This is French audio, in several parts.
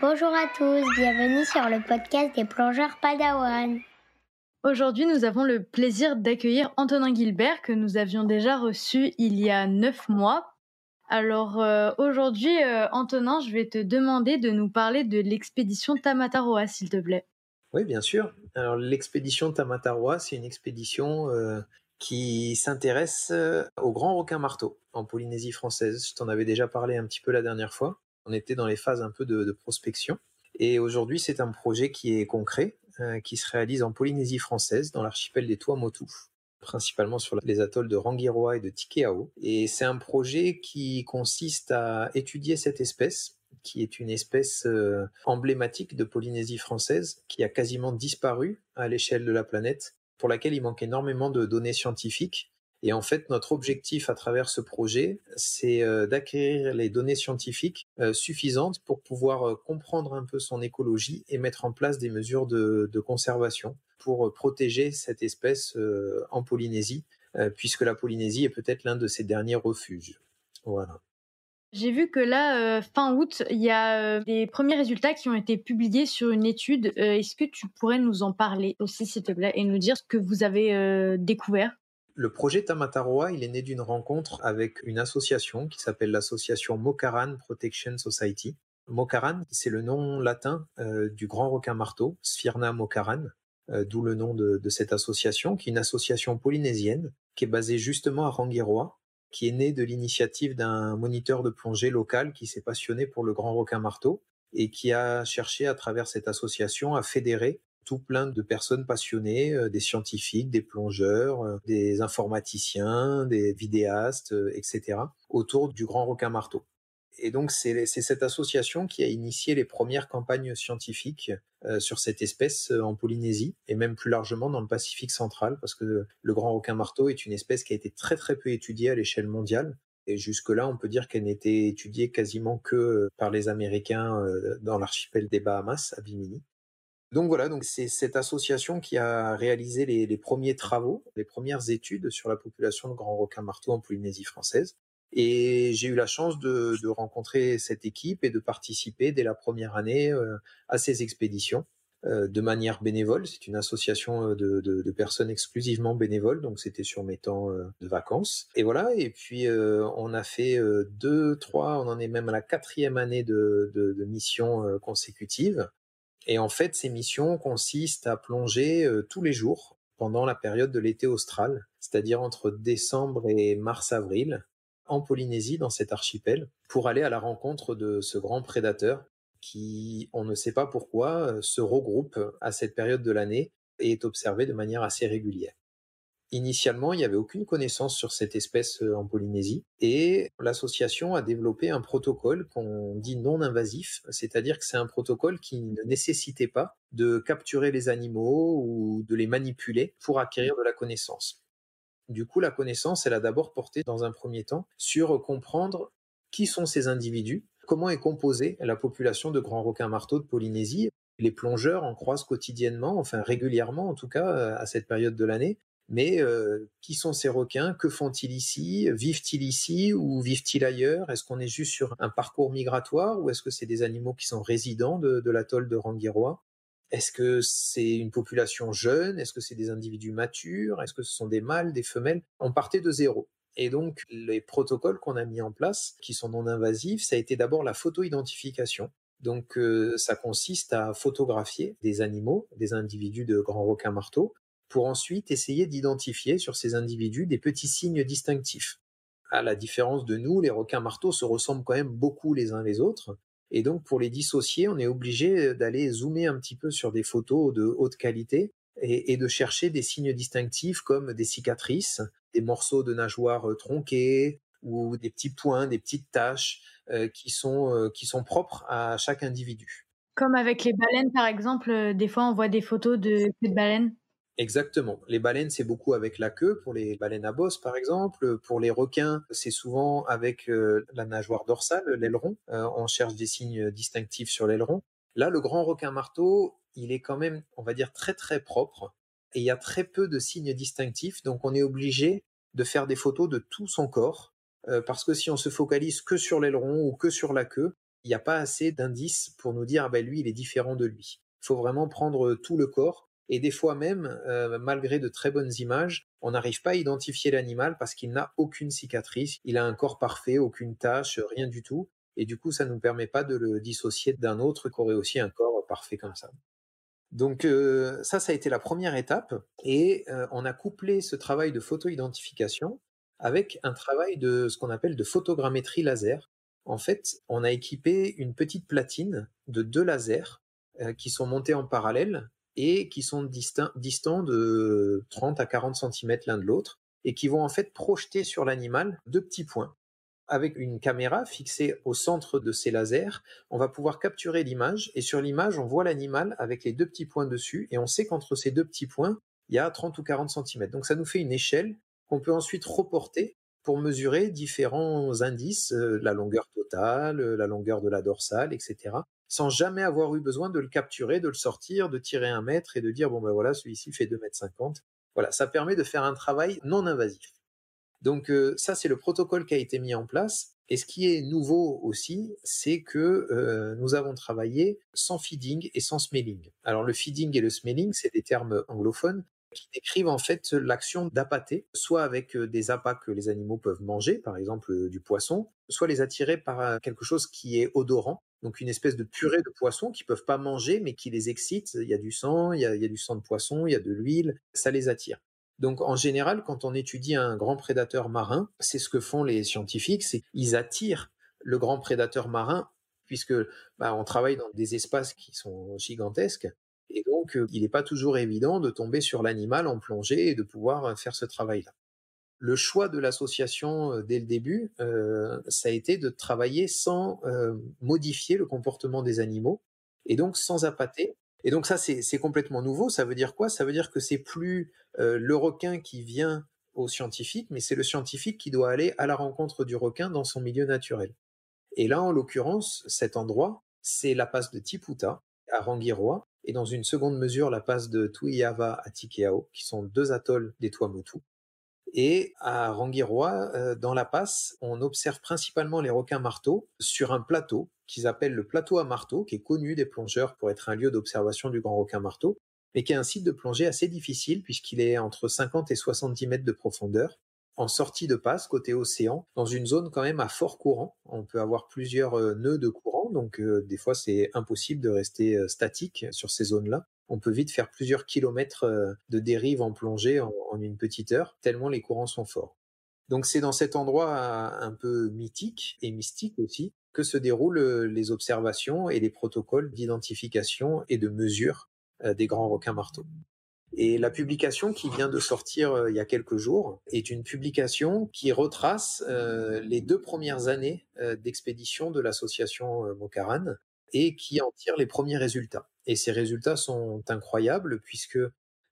Bonjour à tous, bienvenue sur le podcast des plongeurs Padawan. Aujourd'hui, nous avons le plaisir d'accueillir Antonin Gilbert que nous avions déjà reçu il y a neuf mois. Alors euh, aujourd'hui, euh, Antonin, je vais te demander de nous parler de l'expédition Tamataroa, s'il te plaît. Oui, bien sûr. Alors l'expédition Tamataroa, c'est une expédition euh, qui s'intéresse au grand requin marteau en Polynésie française. Je t'en avais déjà parlé un petit peu la dernière fois. On était dans les phases un peu de, prospection. Et aujourd'hui, c'est un projet qui est concret, qui se réalise en Polynésie française, dans l'archipel des Tuamotu principalement sur les atolls de Rangiroa et de Tikeao. Et c'est un projet qui consiste à étudier cette espèce qui est une espèce euh, emblématique de Polynésie française, qui a quasiment disparu à l'échelle de la planète, pour laquelle il manque énormément de données scientifiques. Et en fait, notre objectif à travers ce projet, c'est euh, d'acquérir les données scientifiques euh, suffisantes pour pouvoir comprendre un peu son écologie et mettre en place des mesures de, conservation pour euh, protéger cette espèce euh, en Polynésie, euh, puisque la Polynésie est peut-être l'un de ses derniers refuges. Voilà. J'ai vu que là, fin août, il y a des premiers résultats qui ont été publiés sur une étude. Est-ce que tu pourrais nous en parler aussi, s'il te plaît, et nous dire ce que vous avez découvert? Le projet Tamataroa, il est né d'une rencontre avec une association qui s'appelle l'association Mokaran Protection Society. Mokaran, c'est le nom latin du grand requin marteau, Sphyrna mokaran, euh, d'où le nom de, cette association, qui est une association polynésienne, qui est basée justement à Rangiroa, qui est née de l'initiative d'un moniteur de plongée local qui s'est passionné pour le grand requin marteau et qui a cherché à travers cette association à fédérer tout plein de personnes passionnées, euh, des scientifiques, des plongeurs, euh, des informaticiens, des vidéastes, etc., autour du grand requin marteau et donc c'est cette association qui a initié les premières campagnes scientifiques euh, sur cette espèce euh, en Polynésie et même plus largement dans le Pacifique central parce que le grand requin marteau est une espèce qui a été très très peu étudiée à l'échelle mondiale et jusque-là on peut dire qu'elle n'était étudiée quasiment que euh, par les Américains dans l'archipel des Bahamas à Bimini. Donc voilà, donc c'est cette association qui a réalisé les, premiers travaux, les premières études sur la population de grand requin marteau en Polynésie française. Et j'ai eu la chance de, de, rencontrer cette équipe et de participer dès la première année euh, à ces expéditions euh, de manière bénévole. C'est une association euh, de, de, de, personnes exclusivement bénévoles, donc c'était sur mes temps de vacances. Et voilà, et puis on a fait deux, trois, on en est même à la quatrième année de, de missions consécutives. Et en fait, ces missions consistent à plonger tous les jours pendant la période de l'été austral, c'est-à-dire entre décembre et mars-avril, en Polynésie, dans cet archipel, pour aller à la rencontre de ce grand prédateur qui, on ne sait pas pourquoi, euh, se regroupe à cette période de l'année et est observé de manière assez régulière. Initialement, il n'y avait aucune connaissance sur cette espèce euh, en Polynésie et l'association a développé un protocole qu'on dit non invasif, c'est-à-dire que c'est un protocole qui ne nécessitait pas de capturer les animaux ou de les manipuler pour acquérir de la connaissance. Du coup, la connaissance, elle a d'abord porté dans un premier temps sur comprendre qui sont ces individus, comment est composée la population de grands requins marteaux de Polynésie. Les plongeurs en croisent quotidiennement, enfin régulièrement en tout cas à cette période de l'année. Mais euh, qui sont ces requins Que font-ils ici Vivent-ils ici ou vivent-ils ailleurs Est-ce qu'on est juste sur un parcours migratoire ou est-ce que c'est des animaux qui sont résidents de, de l'atoll de Rangiroa? Est-ce que c'est une population jeune? Est-ce que c'est des individus matures? Est-ce que ce sont des mâles, des femelles? On partait de zéro. Et donc, les protocoles qu'on a mis en place, qui sont non invasifs, ça a été d'abord la photo-identification. Donc, euh, ça consiste à photographier des animaux, des individus de grands requins marteaux, pour ensuite essayer d'identifier sur ces individus des petits signes distinctifs. À la différence de nous, les requins marteaux se ressemblent quand même beaucoup les uns les autres, et donc, pour les dissocier, on est obligé d'aller zoomer un petit peu sur des photos de haute qualité et, de chercher des signes distinctifs comme des cicatrices, des morceaux de nageoires euh, tronqués ou des petits points, des petites taches euh, qui, sont, euh, qui sont propres à chaque individu. Comme avec les baleines, par exemple, des fois on voit des photos de, de baleines. Exactement. Les baleines, c'est beaucoup avec la queue, pour les baleines à bosse par exemple. Pour les requins, c'est souvent avec euh, la nageoire dorsale, l'aileron. Euh, on cherche des signes distinctifs sur l'aileron. Là, le grand requin marteau, il est quand même, on va dire, très très propre. Et il y a très peu de signes distinctifs, donc on est obligé de faire des photos de tout son corps euh, parce que si on se focalise que sur l'aileron ou que sur la queue, il n'y a pas assez d'indices pour nous dire, ah ben lui, il est différent de lui. Il faut vraiment prendre tout le corps. Et des fois même, euh, malgré de très bonnes images, on n'arrive pas à identifier l'animal parce qu'il n'a aucune cicatrice, il a un corps parfait, aucune tache, rien du tout. Et du coup, ça ne nous permet pas de le dissocier d'un autre qui aurait aussi un corps parfait comme ça. Donc euh, ça, ça a été la première étape. Et euh, on a couplé ce travail de photo-identification avec un travail de ce qu'on appelle de photogrammétrie laser. En fait, on a équipé une petite platine de deux lasers qui sont montés en parallèle et qui sont distants de 30 à 40 cm l'un de l'autre et qui vont en fait projeter sur l'animal deux petits points. Avec une caméra fixée au centre de ces lasers, on va pouvoir capturer l'image et sur l'image, on voit l'animal avec les deux petits points dessus et on sait qu'entre ces deux petits points, il y a 30 ou 40 cm. Donc ça nous fait une échelle qu'on peut ensuite reporter pour mesurer différents indices, euh, la longueur totale, la longueur de la dorsale, etc., sans jamais avoir eu besoin de le capturer, de le sortir, de tirer un mètre et de dire, bon ben voilà, celui-ci fait 2 mètres 50. Voilà, ça permet de faire un travail non invasif. Donc euh, ça, c'est le protocole qui a été mis en place. Et ce qui est nouveau aussi, c'est que euh, nous avons travaillé sans feeding et sans smelling. Alors le feeding et le smelling, c'est des termes anglophones qui décrivent en fait l'action d'appâter, soit avec des appâts que les animaux peuvent manger, par exemple du poisson, soit les attirer par quelque chose qui est odorant, donc une espèce de purée de poisson qu'ils peuvent pas manger mais qui les excite. Il y a du sang, il y a, il y a du sang de poisson, il y a de l'huile, ça les attire. Donc en général, quand on étudie un grand prédateur marin, c'est ce que font les scientifiques, c'est qu'ils attirent le grand prédateur marin puisque bah, on travaille dans des espaces qui sont gigantesques et donc euh, il n'est pas toujours évident de tomber sur l'animal en plongée et de pouvoir euh, faire ce travail-là. Le choix de l'association euh, dès le début, ça a été de travailler sans modifier le comportement des animaux et donc sans appâter et donc ça, c'est complètement nouveau. Ça veut dire quoi? Ça veut dire que c'est plus le requin qui vient au scientifique, mais c'est le scientifique qui doit aller à la rencontre du requin dans son milieu naturel. Et là, en l'occurrence, cet endroit, c'est la passe de Tiputa à Rangiroa, et dans une seconde mesure, la passe de Tuiava à Tikeao, qui sont deux atolls des Tuamotu. Et à Rangiroa, euh, dans la passe, on observe principalement les requins marteaux sur un plateau qu'ils appellent le plateau à marteau, qui est connu des plongeurs pour être un lieu d'observation du grand requin marteau, mais qui est un site de plongée assez difficile puisqu'il est entre 50 et 70 mètres de profondeur, en sortie de passe côté océan, dans une zone quand même à fort courant. On peut avoir plusieurs euh, nœuds de courant, donc euh, des fois c'est impossible de rester statique sur ces zones-là on peut vite faire plusieurs kilomètres euh, de dérive en plongée en, une petite heure, tellement les courants sont forts. Donc c'est dans cet endroit euh, un peu mythique et mystique aussi que se déroulent euh, les observations et les protocoles d'identification et de mesure des grands requins marteaux. Et la publication qui vient de sortir il y a quelques jours est une publication qui retrace les deux premières années d'expédition de l'association Mokaran et qui en tire les premiers résultats. Et ces résultats sont incroyables puisque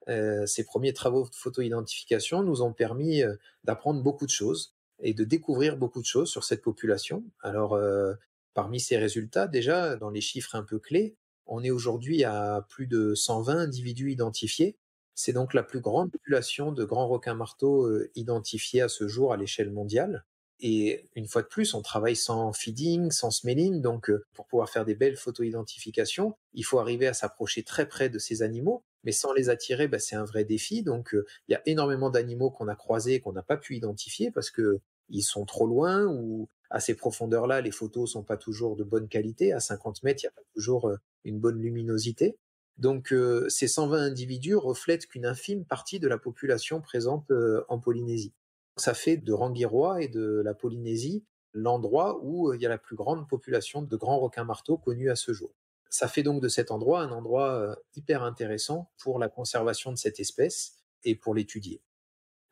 euh, ces premiers travaux de photo-identification nous ont permis euh, d'apprendre beaucoup de choses et de découvrir beaucoup de choses sur cette population. Alors, euh, parmi ces résultats, déjà, dans les chiffres un peu clés, on est aujourd'hui à plus de 120 individus identifiés. C'est donc la plus grande population de grands requins marteaux identifiés à ce jour à l'échelle mondiale. Et une fois de plus, on travaille sans feeding, sans smelling. Donc, euh, pour pouvoir faire des belles photo-identifications, il faut arriver à s'approcher très près de ces animaux. Mais sans les attirer, bah, c'est un vrai défi. Donc, euh, il y a énormément d'animaux qu'on a croisés et qu'on n'a pas pu identifier parce que ils sont trop loin ou à ces profondeurs-là, les photos sont pas toujours de bonne qualité. À 50 mètres, il n'y a pas toujours euh, une bonne luminosité. Donc, ces 120 individus reflètent qu'une infime partie de la population présente en Polynésie. Ça fait de Rangiroa et de la Polynésie l'endroit où euh, il y a la plus grande population de grands requins marteaux connus à ce jour. Ça fait donc de cet endroit un endroit euh, hyper intéressant pour la conservation de cette espèce et pour l'étudier.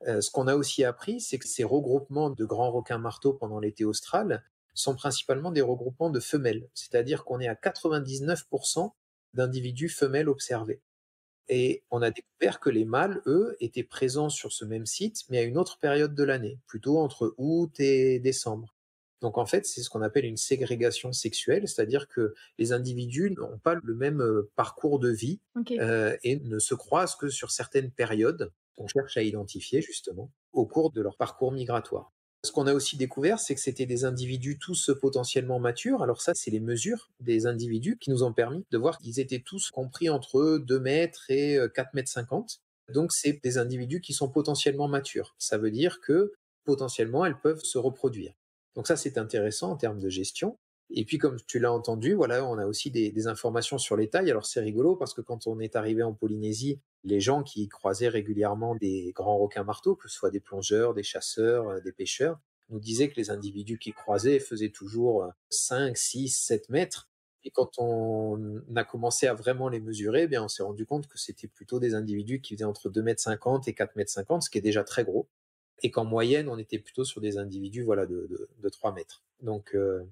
Euh, ce qu'on a aussi appris, c'est que ces regroupements de grands requins marteaux pendant l'été austral sont principalement des regroupements de femelles, c'est-à-dire qu'on est à 99% d'individus femelles observés. Et on a découvert que les mâles, eux, étaient présents sur ce même site, mais à une autre période de l'année, plutôt entre août et décembre. Donc en fait, c'est ce qu'on appelle une ségrégation sexuelle, c'est-à-dire que les individus n'ont pas le même euh, parcours de vie euh, et ne se croisent que sur certaines périodes qu'on cherche à identifier justement au cours de leur parcours migratoire. Ce qu'on a aussi découvert, c'est que c'était des individus tous potentiellement matures. Alors ça, c'est les mesures des individus qui nous ont permis de voir qu'ils étaient tous compris entre 2 mètres et 4 mètres 50. Donc c'est des individus qui sont potentiellement matures. Ça veut dire que potentiellement elles peuvent se reproduire. Donc ça c'est intéressant en termes de gestion. Et puis comme tu l'as entendu, voilà, on a aussi des, informations sur les tailles. Alors c'est rigolo parce que quand on est arrivé en Polynésie, les gens qui croisaient régulièrement des grands requins marteaux, que ce soit des plongeurs, des chasseurs, euh, des pêcheurs, nous disaient que les individus qui croisaient faisaient toujours 5, 6, 7 mètres. Et quand on a commencé à vraiment les mesurer, eh bien, on s'est rendu compte que c'était plutôt des individus qui faisaient entre 2 mètres 50 et 4 mètres 50, ce qui est déjà très gros. Et qu'en moyenne, on était plutôt sur des individus voilà, de, de, de 3 mètres. Donc, euh,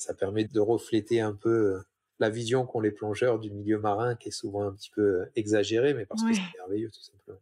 ça permet de refléter un peu euh, la vision qu'ont les plongeurs du milieu marin, qui est souvent un petit peu exagérée, mais parce que c'est merveilleux, tout simplement.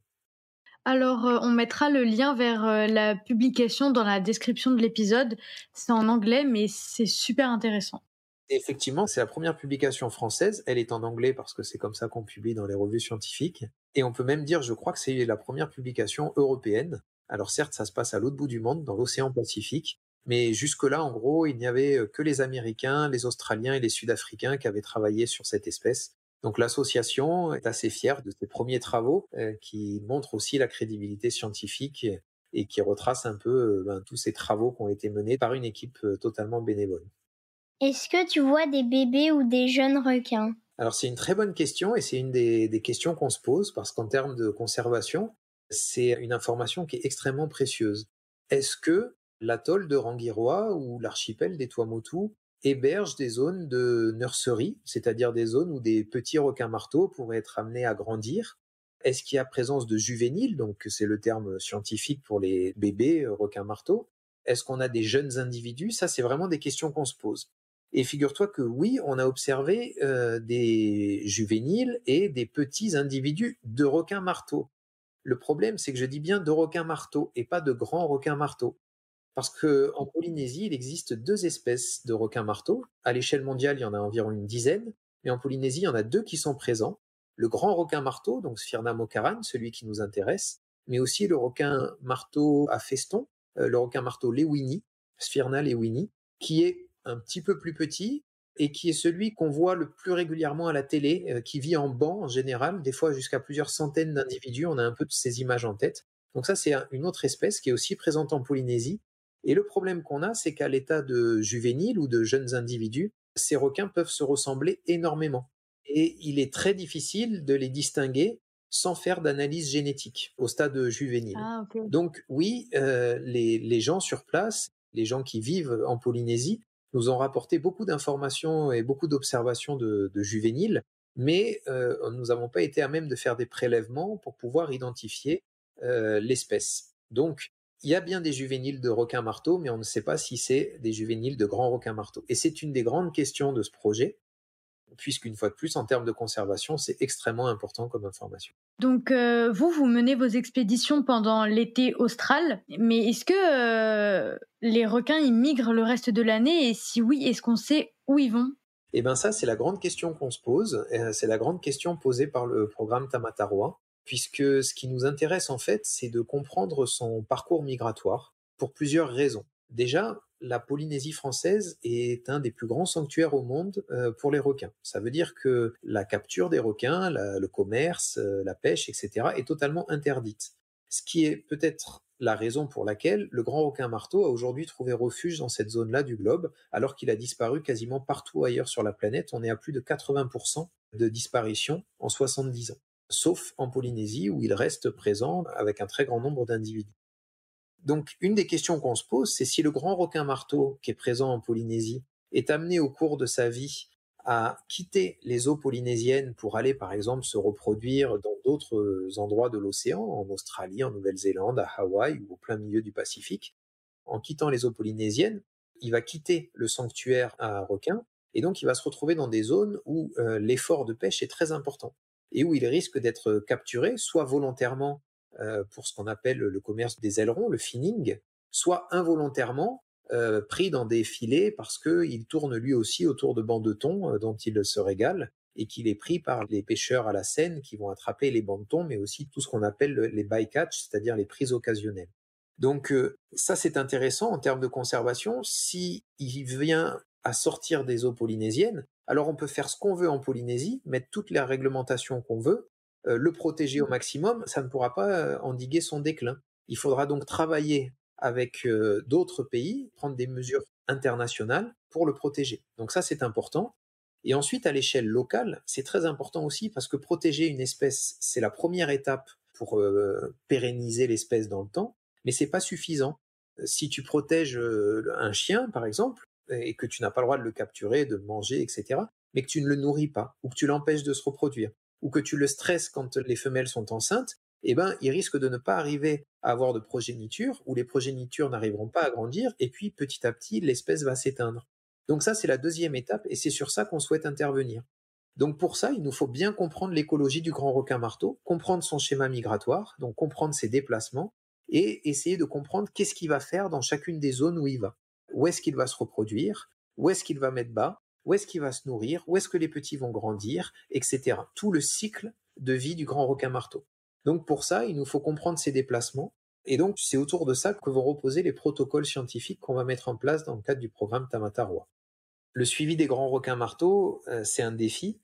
Alors, euh, on mettra le lien vers euh, la publication dans la description de l'épisode. C'est en anglais, mais c'est super intéressant. Effectivement, c'est la première publication française. Elle est en anglais parce que c'est comme ça qu'on publie dans les revues scientifiques. Et on peut même dire, je crois que c'est la première publication européenne. Alors certes, ça se passe à l'autre bout du monde, dans l'océan Pacifique, mais jusque-là, en gros, il n'y avait que les Américains, les Australiens et les Sud-Africains qui avaient travaillé sur cette espèce. Donc l'association est assez fière de ses premiers travaux euh, qui montrent aussi la crédibilité scientifique et qui retracent un peu euh, ben, tous ces travaux qui ont été menés par une équipe euh, totalement bénévole. Est-ce que tu vois des bébés ou des jeunes requins? Alors c'est une très bonne question et c'est une des, des questions qu'on se pose parce qu'en termes de conservation, c'est une information qui est extrêmement précieuse. Est-ce que l'atoll de Rangiroa ou l'archipel des Tuamotu héberge des zones de nurserie, c'est-à-dire des zones où des petits requins marteaux pourraient être amenés à grandir. Est-ce qu'il y a présence de juvéniles, donc c'est le terme scientifique pour les bébés euh, requins marteaux? Est-ce qu'on a des jeunes individus? Ça, c'est vraiment des questions qu'on se pose. Et figure-toi que oui, on a observé euh, des juvéniles et des petits individus de requins marteaux. Le problème, c'est que je dis bien de requins marteaux et pas de grands requins marteaux. Parce qu'en Polynésie, il existe deux espèces de requins marteaux. À l'échelle mondiale, il y en a environ une dizaine, mais en Polynésie, il y en a deux qui sont présents. Le grand requin marteau, donc Sphyrna mocaran, celui qui nous intéresse, mais aussi le requin marteau à feston, euh, le requin marteau lewini, Sphyrna lewini, qui est un petit peu plus petit et qui est celui qu'on voit le plus régulièrement à la télé, euh, qui vit en banc en général, des fois jusqu'à plusieurs centaines d'individus. On a un peu de ces images en tête. Donc ça, c'est une autre espèce qui est aussi présente en Polynésie et le problème qu'on a, c'est qu'à l'état de juvénile ou de jeunes individus, ces requins peuvent se ressembler énormément. Et il est très difficile de les distinguer sans faire d'analyse génétique au stade juvénile. Ah, Donc oui, euh, les, les, gens sur place, les gens qui vivent en Polynésie, nous ont rapporté beaucoup d'informations et beaucoup d'observations de, de, juvéniles, mais euh, nous n'avons pas été à même de faire des prélèvements pour pouvoir identifier euh, l'espèce. Donc il y a bien des juvéniles de requins marteaux, mais on ne sait pas si c'est des juvéniles de grands requins marteaux. Et c'est une des grandes questions de ce projet, puisqu'une fois de plus, en termes de conservation, c'est extrêmement important comme information. Donc, euh, vous, vous menez vos expéditions pendant l'été austral, mais est-ce que euh, les requins, ils migrent le reste de l'année? Et si oui, est-ce qu'on sait où ils vont? Eh bien ça, c'est la grande question qu'on se pose. Euh, c'est la grande question posée par le programme Tamatarwa puisque ce qui nous intéresse en fait, c'est de comprendre son parcours migratoire pour plusieurs raisons. Déjà, la Polynésie française est un des plus grands sanctuaires au monde euh, pour les requins. Ça veut dire que la capture des requins, le commerce, euh, la pêche, etc., est totalement interdite. Ce qui est peut-être la raison pour laquelle le grand requin marteau a aujourd'hui trouvé refuge dans cette zone-là du globe, alors qu'il a disparu quasiment partout ailleurs sur la planète. On est à plus de 80% de disparition en 70 ans sauf en Polynésie où il reste présent avec un très grand nombre d'individus. Donc une des questions qu'on se pose, c'est si le grand requin marteau qui est présent en Polynésie est amené au cours de sa vie à quitter les eaux polynésiennes pour aller par exemple se reproduire dans d'autres endroits de l'océan, en Australie, en Nouvelle-Zélande, à Hawaï ou au plein milieu du Pacifique. En quittant les eaux polynésiennes, il va quitter le sanctuaire à requins et donc il va se retrouver dans des zones où euh, l'effort de pêche est très important et où il risque d'être capturé, soit volontairement pour ce qu'on appelle le commerce des ailerons, le finning, soit involontairement pris dans des filets parce qu'il tourne lui aussi autour de bancs de thon euh, dont il se régale et qu'il est pris par les pêcheurs à la Seine qui vont attraper les bancs de thon, mais aussi tout ce qu'on appelle les bycatch, c'est-à-dire les prises occasionnelles. Donc ça, c'est intéressant en termes de conservation. Si il vient à sortir des eaux polynésiennes, alors on peut faire ce qu'on veut en Polynésie, mettre toutes les réglementations qu'on veut, le protéger au mmh. maximum, ça ne pourra pas endiguer son déclin. Il faudra donc travailler avec d'autres pays, prendre des mesures internationales pour le protéger. Donc ça, c'est important. Et ensuite, à l'échelle locale, c'est très important aussi parce que protéger une espèce, c'est la première étape pour pérenniser l'espèce dans le temps mais c'est pas suffisant. Si tu protèges un chien, par exemple, et que tu n'as pas le droit de le capturer, de le manger, etc., mais que tu ne le nourris pas, ou que tu l'empêches de se reproduire, ou que tu le stresses quand les femelles sont enceintes, eh ben, il risque de ne pas arriver à avoir de progéniture, ou les progénitures n'arriveront pas à grandir, et puis petit à petit, l'espèce va s'éteindre. Donc ça, c'est la deuxième étape, et c'est sur ça qu'on souhaite intervenir. Donc pour ça, il nous faut bien comprendre l'écologie du grand requin marteau, comprendre son schéma migratoire, donc comprendre ses déplacements, et essayer de comprendre qu'est-ce qu'il va faire dans chacune des zones où il va. Où est-ce qu'il va se reproduire? Où est-ce qu'il va mettre bas? Où est-ce qu'il va se nourrir? Où est-ce que les petits vont grandir? Etc. Tout le cycle de vie du grand requin marteau. Donc pour ça, il nous faut comprendre ses déplacements. Et donc c'est autour de ça que vont reposer les protocoles scientifiques qu'on va mettre en place dans le cadre du programme Tamataroa. Le suivi des grands requins marteaux, euh, c'est un défi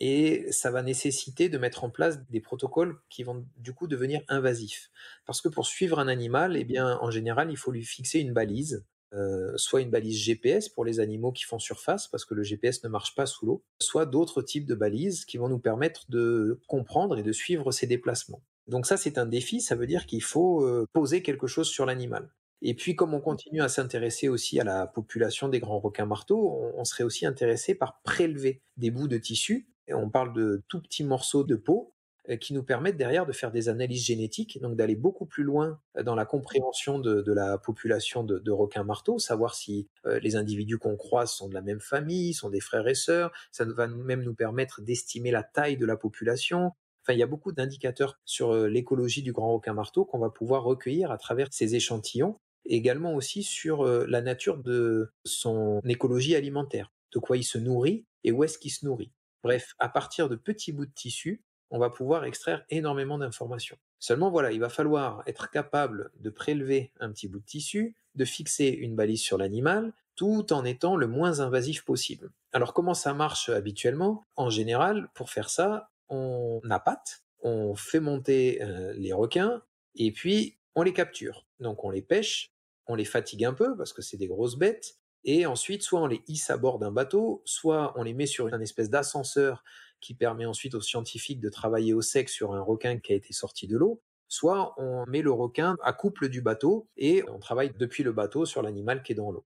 et ça va nécessiter de mettre en place des protocoles qui vont du coup devenir invasifs. Parce que pour suivre un animal, eh bien, en général, il faut lui fixer une balise, euh, soit une balise GPS pour les animaux qui font surface, parce que le GPS ne marche pas sous l'eau, soit d'autres types de balises qui vont nous permettre de comprendre et de suivre ses déplacements. Donc ça, c'est un défi, ça veut dire qu'il faut euh, poser quelque chose sur l'animal. Et puis, comme on continue à s'intéresser aussi à la population des grands requins marteaux, on serait aussi intéressé par prélever des bouts de tissu on parle de tout petits morceaux de peau qui nous permettent derrière de faire des analyses génétiques, donc d'aller beaucoup plus loin euh, dans la compréhension de, la population de, requins marteaux, savoir si euh, les individus qu'on croise sont de la même famille, sont des frères et sœurs. Ça va même nous permettre d'estimer la taille de la population. Enfin, il y a beaucoup d'indicateurs sur l'écologie du grand requin marteau qu'on va pouvoir recueillir à travers ces échantillons, également aussi sur la nature de son écologie alimentaire, de quoi il se nourrit et où est-ce qu'il se nourrit. Bref, à partir de petits bouts de tissu, on va pouvoir extraire énormément d'informations. Seulement voilà, il va falloir être capable de prélever un petit bout de tissu, de fixer une balise sur l'animal, tout en étant le moins invasif possible. Alors comment ça marche habituellement? En général, pour faire ça, on appâte, on fait monter euh, les requins, et puis on les capture. Donc on les pêche, on les fatigue un peu parce que c'est des grosses bêtes, et ensuite, soit on les hisse à bord d'un bateau, soit on les met sur une espèce d'ascenseur qui permet ensuite aux scientifiques de travailler au sec sur un requin qui a été sorti de l'eau, soit on met le requin à couple du bateau et on travaille depuis le bateau sur l'animal qui est dans l'eau.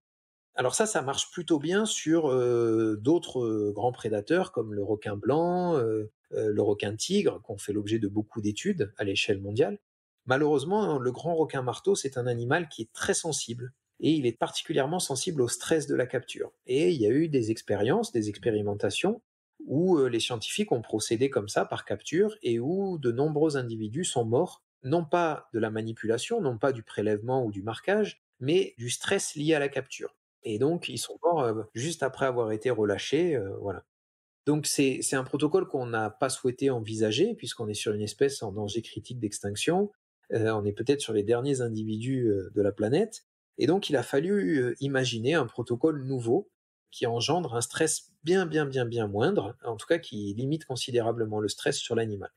Alors ça, ça marche plutôt bien sur euh, d'autres euh, grands prédateurs comme le requin blanc, euh, le requin tigre, qui ont fait l'objet de beaucoup d'études à l'échelle mondiale. Malheureusement, le grand requin marteau, c'est un animal qui est très sensible et il est particulièrement sensible au stress de la capture. Et il y a eu des expériences, des expérimentations où les scientifiques ont procédé comme ça par capture et où de nombreux individus sont morts, non pas de la manipulation, non pas du prélèvement ou du marquage, mais du stress lié à la capture. Et donc, ils sont morts juste après avoir été relâchés. Voilà. Donc, c'est un protocole qu'on n'a pas souhaité envisager, puisqu'on est sur une espèce en danger critique d'extinction. on est peut-être sur les derniers individus de la planète. Et donc, il a fallu imaginer un protocole nouveau qui engendre un stress bien, bien, bien, bien moindre, en tout cas qui limite considérablement le stress sur l'animal.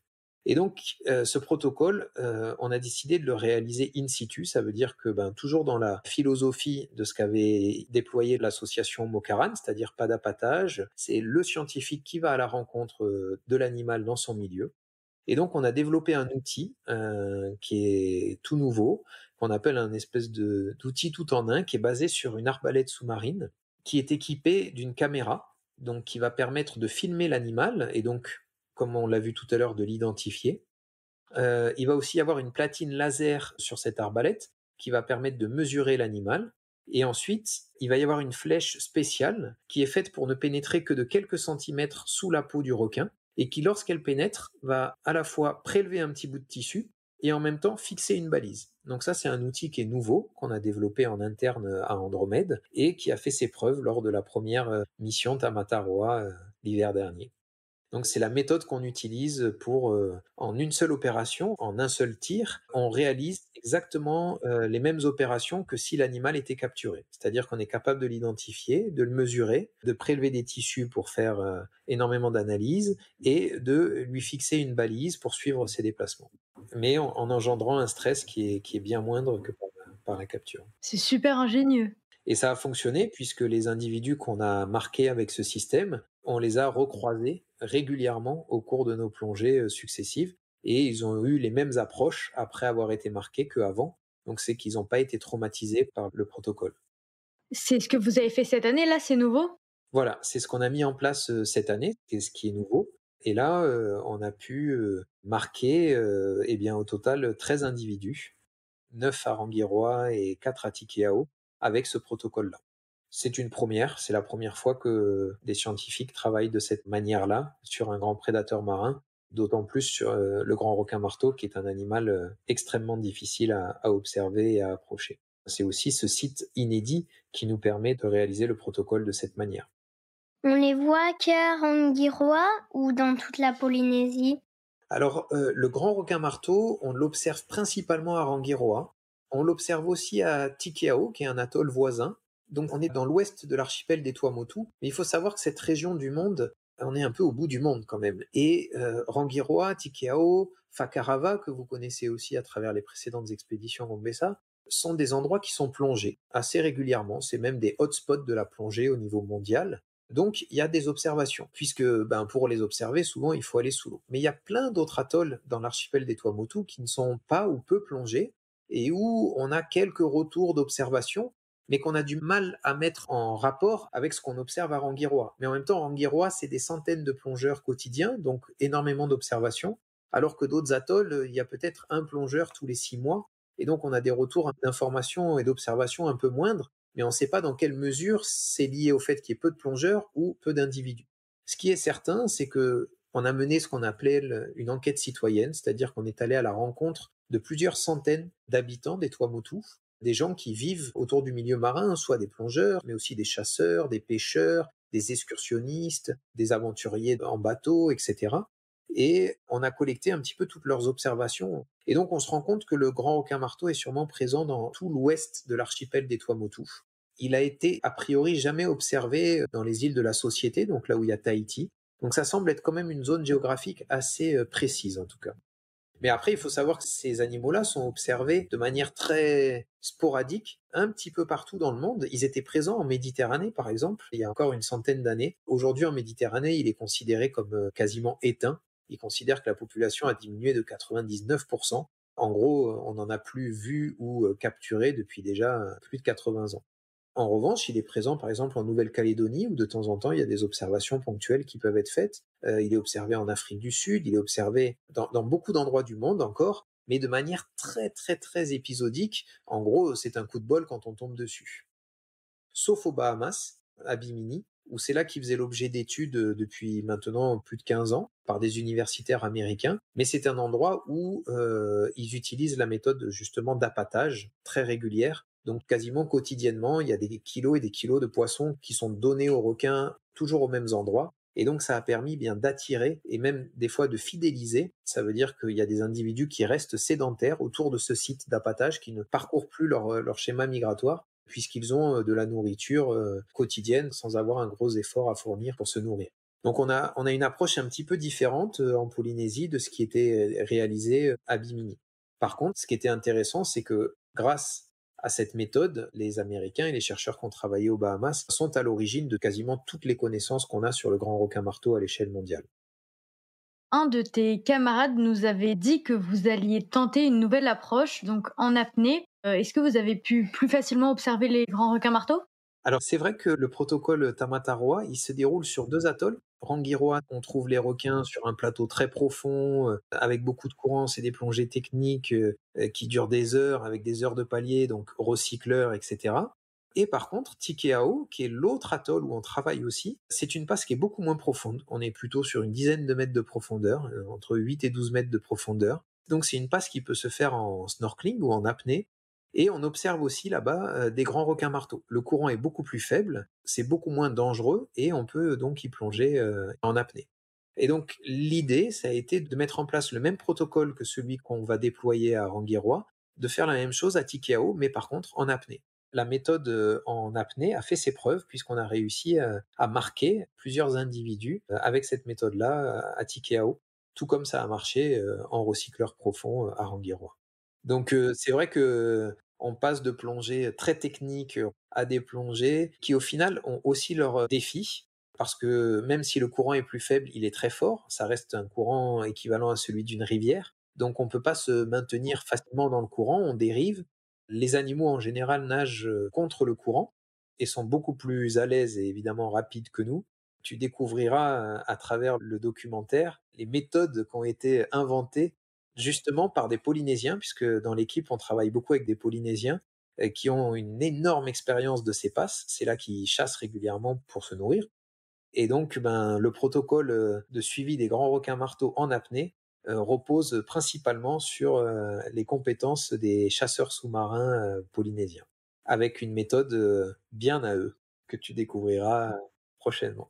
Et donc, ce protocole, on a décidé de le réaliser in situ. Ça veut dire que, ben, toujours dans la philosophie de ce qu'avait déployé l'association Mokaran, c'est-à-dire pas d'appâtage, c'est le scientifique qui va à la rencontre de l'animal dans son milieu. Et donc, on a développé un outil qui est tout nouveau, qu'on appelle un espèce d'outil tout en un qui est basé sur une arbalète sous-marine qui est équipée d'une caméra, donc qui va permettre de filmer l'animal et donc, comme on l'a vu tout à l'heure, de l'identifier. Euh, il va aussi y avoir une platine laser sur cette arbalète qui va permettre de mesurer l'animal. Et ensuite, il va y avoir une flèche spéciale qui est faite pour ne pénétrer que de quelques centimètres sous la peau du requin et qui, lorsqu'elle pénètre, va à la fois prélever un petit bout de tissu et en même temps fixer une balise. Donc ça, c'est un outil qui est nouveau, qu'on a développé en interne à Andromède et qui a fait ses preuves lors de la première euh, mission Tamataroa euh, l'hiver dernier. Donc c'est la méthode qu'on utilise pour, euh, en une seule opération, en un seul tir, on réalise exactement les mêmes opérations que si l'animal était capturé. C'est-à-dire qu'on est capable de l'identifier, de le mesurer, de prélever des tissus pour faire énormément d'analyses et de lui fixer une balise pour suivre ses déplacements. Mais en, engendrant un stress qui est, qui est bien moindre que par la capture. C'est super ingénieux. Et ça a fonctionné puisque les individus qu'on a marqués avec ce système, on les a recroisés régulièrement au cours de nos plongées euh, successives et ils ont eu les mêmes approches après avoir été marqués qu'avant. Donc c'est qu'ils n'ont pas été traumatisés par le protocole. C'est ce que vous avez fait cette année, là, c'est nouveau? Voilà, c'est ce qu'on a mis en place euh, cette année, c'est ce qui est nouveau. Et là, on a pu marquer, eh bien, au total, 13 individus, 9 à Rangiroa et 4 à Tikiao, avec ce protocole-là. C'est une première, c'est la première fois que des scientifiques travaillent de cette manière-là sur un grand prédateur marin, d'autant plus sur le grand requin marteau qui est un animal extrêmement difficile à, observer et à approcher. C'est aussi ce site inédit qui nous permet de réaliser le protocole de cette manière. On les voit qu'à Rangiroa ou dans toute la Polynésie? Alors, euh, le grand requin marteau, on l'observe principalement à Rangiroa. On l'observe aussi à Tikiao, qui est un atoll voisin. Donc on est dans l'ouest de l'archipel des Tuamotu, mais il faut savoir que cette région du monde, on est un peu au bout du monde quand même. Et euh, Rangiroa, Tikiao, Fakarava, que vous connaissez aussi à travers les précédentes expéditions Gombessa, sont des endroits qui sont plongés assez régulièrement. C'est même des hotspots de la plongée au niveau mondial. Donc il y a des observations, puisque ben, pour les observer, souvent il faut aller sous l'eau. Mais il y a plein d'autres atolls dans l'archipel des Tuamotu qui ne sont pas ou peu plongés, et où on a quelques retours d'observation, mais qu'on a du mal à mettre en rapport avec ce qu'on observe à Rangiroa. Mais en même temps, Rangiroa, c'est des centaines de plongeurs quotidiens, donc énormément d'observations, alors que d'autres atolls, il y a peut-être un plongeur tous les six mois, et donc on a des retours d'informations et d'observations un peu moindres, mais on ne sait pas dans quelle mesure c'est lié au fait qu'il y ait peu de plongeurs ou peu d'individus. Ce qui est certain, c'est que on a mené ce qu'on appelait une enquête citoyenne, c'est-à-dire qu'on est allé à la rencontre de plusieurs centaines d'habitants des Tuamotu, des gens qui vivent autour du milieu marin, soit des plongeurs, mais aussi des chasseurs, des pêcheurs, des excursionnistes, des aventuriers en bateau, etc. Et on a collecté un petit peu toutes leurs observations. Et donc on se rend compte que le grand requin marteau est sûrement présent dans tout l'ouest de l'archipel des Tuamotu. Il a été a priori jamais observé dans les îles de la Société, donc là où il y a Tahiti. Donc ça semble être quand même une zone géographique assez euh, précise en tout cas. Mais après, il faut savoir que ces animaux-là sont observés de manière très sporadique, un petit peu partout dans le monde. Ils étaient présents en Méditerranée, par exemple, il y a encore une centaine d'années. Aujourd'hui, en Méditerranée, il est considéré comme euh, quasiment éteint. Ils considèrent que la population a diminué de 99%. En gros, on n'en a plus vu ou euh, capturé depuis déjà plus de 80 ans. En revanche, il est présent par exemple en Nouvelle-Calédonie où de temps en temps il y a des observations ponctuelles qui peuvent être faites. Euh, il est observé en Afrique du Sud, il est observé dans, beaucoup d'endroits du monde encore, mais de manière très très très épisodique. En gros, c'est un coup de bol quand on tombe dessus. Sauf aux Bahamas, à Bimini, où c'est là qu'il faisait l'objet d'études euh, depuis maintenant plus de 15 ans par des universitaires américains, mais c'est un endroit où euh, ils utilisent la méthode justement d'appâtage très régulière donc quasiment quotidiennement, il y a des kilos et des kilos de poissons qui sont donnés aux requins toujours aux mêmes endroits. Et donc ça a permis bien d'attirer et même des fois de fidéliser. Ça veut dire qu'il y a des individus qui restent sédentaires autour de ce site d'appâtage, qui ne parcourent plus leur, leur schéma migratoire puisqu'ils ont euh, de la nourriture euh, quotidienne sans avoir un gros effort à fournir pour se nourrir. Donc on a, une approche un petit peu différente en Polynésie de ce qui était réalisé à Bimini. Par contre, ce qui était intéressant, c'est que grâce à cette méthode, les Américains et les chercheurs qui ont travaillé aux Bahamas sont à l'origine de quasiment toutes les connaissances qu'on a sur le grand requin marteau à l'échelle mondiale. Un de tes camarades nous avait dit que vous alliez tenter une nouvelle approche, donc en apnée. Euh, est-ce que vous avez pu plus facilement observer les grands requins marteaux? Alors c'est vrai que le protocole Tamataroa, il se déroule sur deux atolls. Rangiroa, on trouve les requins sur un plateau très profond, euh, avec beaucoup de courants, c'est des plongées techniques euh, qui durent des heures, avec des heures de palier, donc recycleurs, etc. Et par contre, Tikeao, qui est l'autre atoll où on travaille aussi, c'est une passe qui est beaucoup moins profonde. On est plutôt sur une dizaine de mètres de profondeur, entre 8 et 12 mètres de profondeur. Donc c'est une passe qui peut se faire en snorkeling ou en apnée, et on observe aussi là-bas des grands requins marteaux. Le courant est beaucoup plus faible, c'est beaucoup moins dangereux et on peut donc y plonger en apnée. Et donc l'idée, ça a été de mettre en place le même protocole que celui qu'on va déployer à Rangirois, de faire la même chose à Tikeo, mais par contre en apnée. La méthode en apnée a fait ses preuves puisqu'on a réussi à marquer plusieurs individus avec cette méthode-là à Tikeo, tout comme ça a marché en recycleur profond à Rangirois. Donc c'est vrai que on passe de plongées très techniques à des plongées qui au final ont aussi leurs défis parce que même si le courant est plus faible, il est très fort, ça reste un courant équivalent à celui d'une rivière, donc on ne peut pas se maintenir facilement dans le courant, on dérive. Les animaux en général nagent contre le courant et sont beaucoup plus à l'aise et évidemment rapides que nous. Tu découvriras à travers le documentaire les méthodes qui ont été inventées justement par des Polynésiens, puisque dans l'équipe on travaille beaucoup avec des Polynésiens qui ont une énorme expérience de ces passes. C'est là qu'ils chassent régulièrement pour se nourrir. Et donc, ben, le protocole euh, de suivi des grands requins marteaux en apnée euh, repose principalement sur euh, les compétences des chasseurs sous-marins polynésiens, avec une méthode bien à eux que tu découvriras prochainement.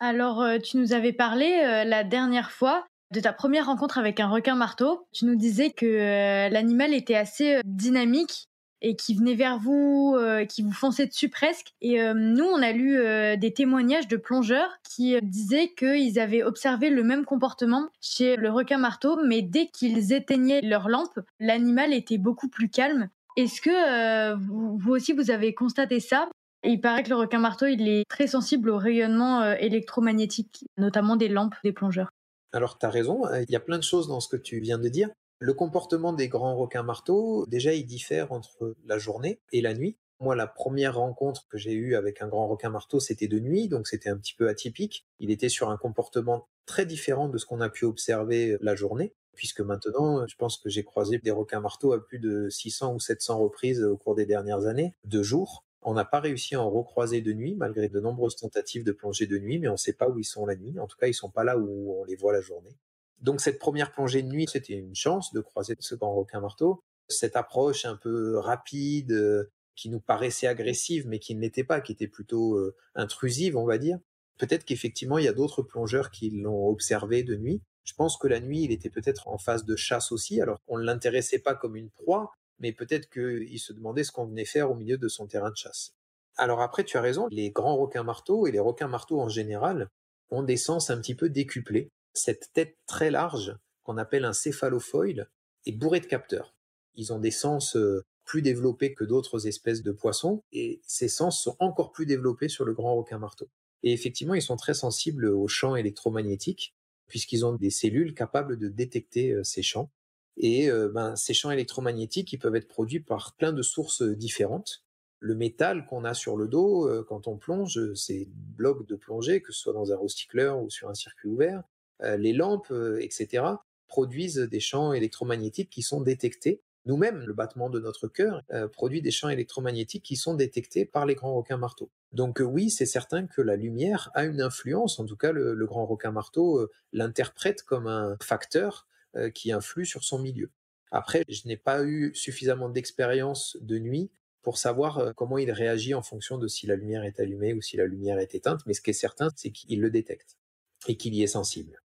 Alors, tu nous avais parlé la dernière fois de ta première rencontre avec un requin marteau. Tu nous disais que l'animal était assez dynamique et qui venaient vers vous, euh, qui vous fonçaient dessus presque. Et euh, nous, on a lu euh, des témoignages de plongeurs qui disaient qu'ils avaient observé le même comportement chez le requin marteau, mais dès qu'ils éteignaient leur lampe, l'animal était beaucoup plus calme. Est-ce que vous, aussi, vous avez constaté ça? Il paraît que le requin marteau, il est très sensible au rayonnement électromagnétique, notamment des lampes des plongeurs. Alors, tu as raison, il y a plein de choses dans ce que tu viens de dire. Le comportement des grands requins marteaux, déjà, il diffère entre la journée et la nuit. Moi, la première rencontre que j'ai eue avec un grand requin marteau, c'était de nuit, donc c'était un petit peu atypique. Il était sur un comportement très différent de ce qu'on a pu observer la journée, puisque maintenant, je pense que j'ai croisé des requins marteaux à plus de 600 ou 700 reprises au cours des dernières années, de jour. On n'a pas réussi à en recroiser de nuit, malgré de nombreuses tentatives de plongée de nuit, mais on ne sait pas où ils sont la nuit. En tout cas, ils sont pas là où on les voit la journée. Donc cette première plongée de nuit, c'était une chance de croiser ce grand requin marteau. Cette approche un peu rapide, euh, qui nous paraissait agressive, mais qui ne l'était pas, qui était plutôt euh, intrusive, on va dire. Peut-être qu'effectivement, il y a d'autres plongeurs qui l'ont observé de nuit. Je pense que la nuit, il était peut-être en phase de chasse aussi, alors qu'on ne l'intéressait pas comme une proie, mais peut-être qu'il se demandait ce qu'on venait faire au milieu de son terrain de chasse. Alors après, tu as raison, les grands requins marteaux et les requins marteaux en général ont des sens un petit peu décuplés cette tête très large, qu'on appelle un céphalofoil, est bourrée de capteurs. Ils ont des sens euh, plus développés que d'autres espèces de poissons, et ces sens sont encore plus développés sur le grand requin marteau. Et effectivement, ils sont très sensibles aux champs électromagnétiques, puisqu'ils ont des cellules capables de détecter euh, ces champs. Et ben, ces champs électromagnétiques, ils peuvent être produits par plein de sources différentes le métal qu'on a sur le dos quand on plonge, ces blocs de plongée, que ce soit dans un recycleur ou sur un circuit ouvert, les lampes, etc., produisent des champs électromagnétiques qui sont détectés. Nous-mêmes, le battement de notre cœur produit des champs électromagnétiques qui sont détectés par les grands requins marteaux. Donc oui, c'est certain que la lumière a une influence, en tout cas le, grand requin marteau l'interprète comme un facteur qui influe sur son milieu. Après, je n'ai pas eu suffisamment d'expérience de nuit pour savoir comment il réagit en fonction de si la lumière est allumée ou si la lumière est éteinte, mais ce qui est certain, c'est qu'il le détecte et qu'il y est sensible.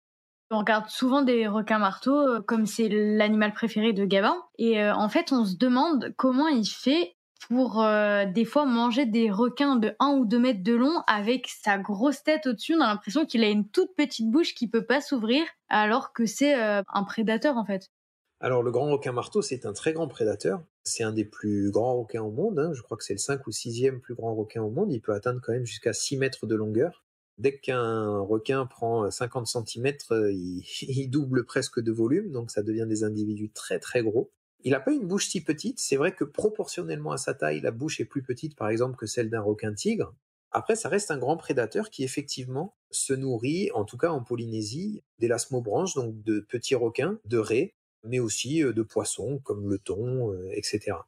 On regarde souvent des requins marteaux euh, comme c'est l'animal préféré de Gabin. Et euh, en fait, on se demande comment il fait pour euh, des fois manger des requins de 1 ou 2 mètres de long avec sa grosse tête au-dessus. On a l'impression qu'il a une toute petite bouche qui peut pas s'ouvrir alors que c'est un prédateur en fait. Alors le grand requin marteau, c'est un très grand prédateur. C'est un des plus grands requins au monde. Hein. Je crois que c'est le 5 ou 6e plus grand requin au monde. Il peut atteindre quand même jusqu'à 6 mètres de longueur. Dès qu'un requin prend 50 cm, euh, il, double presque de volume, donc ça devient des individus très très gros. Il n'a pas une bouche si petite, c'est vrai que proportionnellement à sa taille, la bouche est plus petite par exemple que celle d'un requin tigre. Après, ça reste un grand prédateur qui effectivement se nourrit, en tout cas en Polynésie, d'élasmobranches, donc de petits requins, de raies, mais aussi euh, de poissons comme le thon, euh, etc.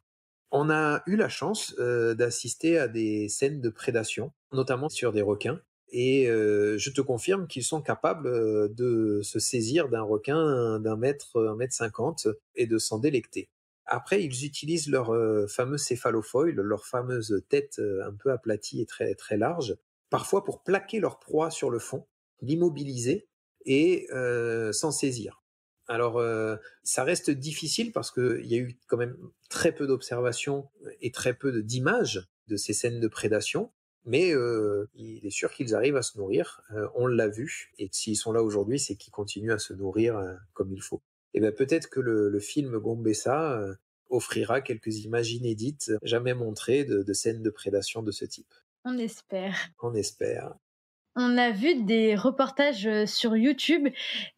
On a eu la chance d'assister à des scènes de prédation, notamment sur des requins, et je te confirme qu'ils sont capables de se saisir d'un requin d'un mètre, un mètre cinquante et de s'en délecter. Après, ils utilisent leur fameux céphalofoil, leur fameuse tête un peu aplatie et très, très large, parfois pour plaquer leur proie sur le fond. l'immobiliser et s'en saisir. Alors, ça reste difficile parce qu'il y a eu quand même très peu d'observations et très peu d'images de ces scènes de prédation. Mais il est sûr qu'ils arrivent à se nourrir. on l'a vu. Et s'ils sont là aujourd'hui, c'est qu'ils continuent à se nourrir comme il faut. Et bien peut-être que le, film Gombessa offrira quelques images inédites, jamais montrées de scènes de prédation de ce type. On espère. On espère on a vu des reportages euh, sur YouTube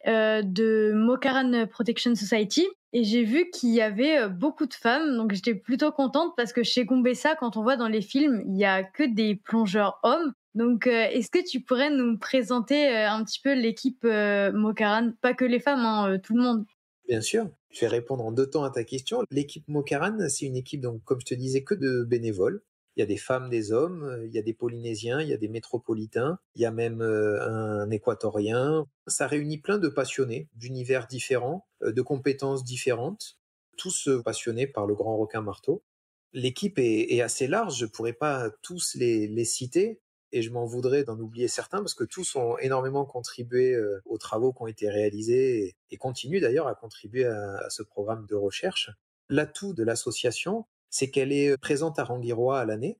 euh, de Mokaran Protection Society et j'ai vu qu'il y avait euh, beaucoup de femmes, donc j'étais plutôt contente parce que chez Gombessa, quand on voit dans les films, il y a que des plongeurs hommes. Donc, est-ce que tu pourrais nous présenter un petit peu l'équipe Mokaran? Pas que les femmes, hein, tout le monde. Bien sûr. Je vais répondre en deux temps à ta question. L'équipe Mokaran, c'est une équipe, donc, comme je te disais, que de bénévoles. Il y a des femmes, des hommes, euh, il y a des Polynésiens, il y a des métropolitains, il y a même euh, un Équatorien. Ça réunit plein de passionnés d'univers différents, euh, de compétences différentes, tous passionnés par le grand requin marteau. L'équipe est, assez large, je ne pourrais pas tous les, citer, et je m'en voudrais d'en oublier certains parce que tous ont énormément contribué aux travaux qui ont été réalisés et, continuent d'ailleurs à contribuer à, à, ce programme de recherche. L'atout de l'association, c'est qu'elle est présente à Rangiroa à l'année.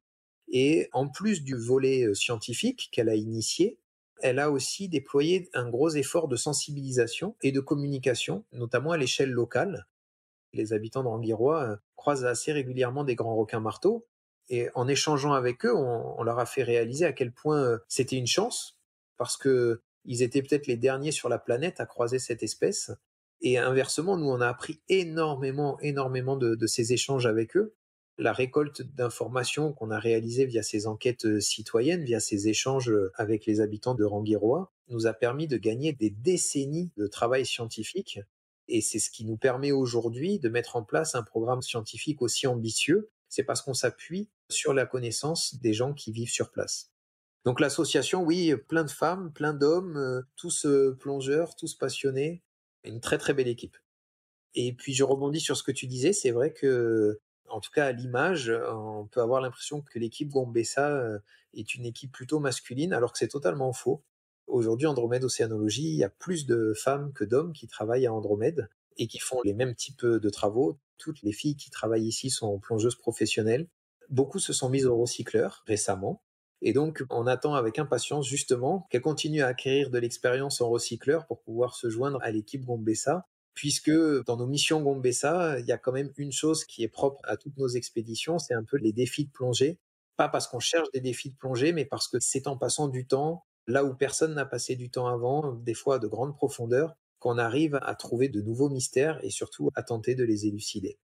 Et en plus du volet scientifique qu'elle a initié, elle a aussi déployé un gros effort de sensibilisation et de communication, notamment à l'échelle locale. Les habitants de Rangiroa croisent assez régulièrement des grands requins marteaux. Et en échangeant avec eux, on, leur a fait réaliser à quel point c'était une chance, parce que ils étaient peut-être les derniers sur la planète à croiser cette espèce. Et inversement, nous, on a appris énormément, énormément de ces échanges avec eux la récolte d'informations qu'on a réalisées via ces enquêtes euh, citoyennes, via ces échanges euh, avec les habitants de Rangiroa, nous a permis de gagner des décennies de travail scientifique. Et c'est ce qui nous permet aujourd'hui de mettre en place un programme scientifique aussi ambitieux. C'est parce qu'on s'appuie sur la connaissance des gens qui vivent sur place. Donc l'association, oui, plein de femmes, plein d'hommes, euh, tous plongeurs, tous passionnés, une très très belle équipe. Et puis je rebondis sur ce que tu disais, c'est vrai que en tout cas à l'image, on peut avoir l'impression que l'équipe Gombessa est une équipe plutôt masculine, alors que c'est totalement faux. Aujourd'hui, Andromède Océanologie, il y a plus de femmes que d'hommes qui travaillent à Andromède et qui font les mêmes types de travaux. Toutes les filles qui travaillent ici sont plongeuses professionnelles. Beaucoup se sont mises au recycleur récemment. Et donc, on attend avec impatience justement qu'elles continuent à acquérir de l'expérience en recycleur pour pouvoir se joindre à l'équipe Gombessa puisque dans nos missions Gombessa, il y a quand même une chose qui est propre à toutes nos expéditions, c'est un peu les défis de plongée. Pas parce qu'on cherche des défis de plongée, mais parce que c'est en passant du temps, là où personne n'a passé du temps avant, des fois de grande profondeur, qu'on arrive à trouver de nouveaux mystères et surtout à tenter de les élucider.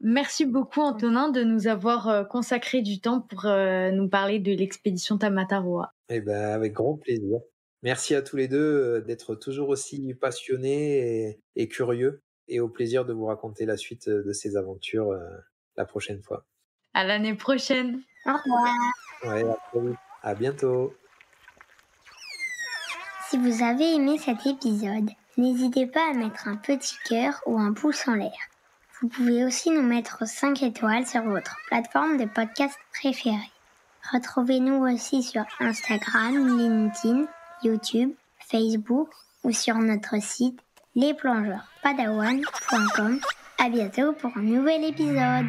Merci beaucoup Antonin de nous avoir euh, consacré du temps pour euh, nous parler de l'expédition Tamataroa. Eh ben, avec grand plaisir. Merci à tous les deux euh, d'être toujours aussi passionnés et, curieux et au plaisir de vous raconter la suite euh, de ces aventures euh, la prochaine fois. À l'année prochaine. Au revoir. Ouais, à, à bientôt. Si vous avez aimé cet épisode, n'hésitez pas à mettre un petit cœur ou un pouce en l'air. Vous pouvez aussi nous mettre 5 étoiles sur votre plateforme de podcast préférée. Retrouvez-nous aussi sur Instagram, LinkedIn YouTube, Facebook ou sur notre site lesplongeurspadawan.com. À bientôt pour un nouvel épisode.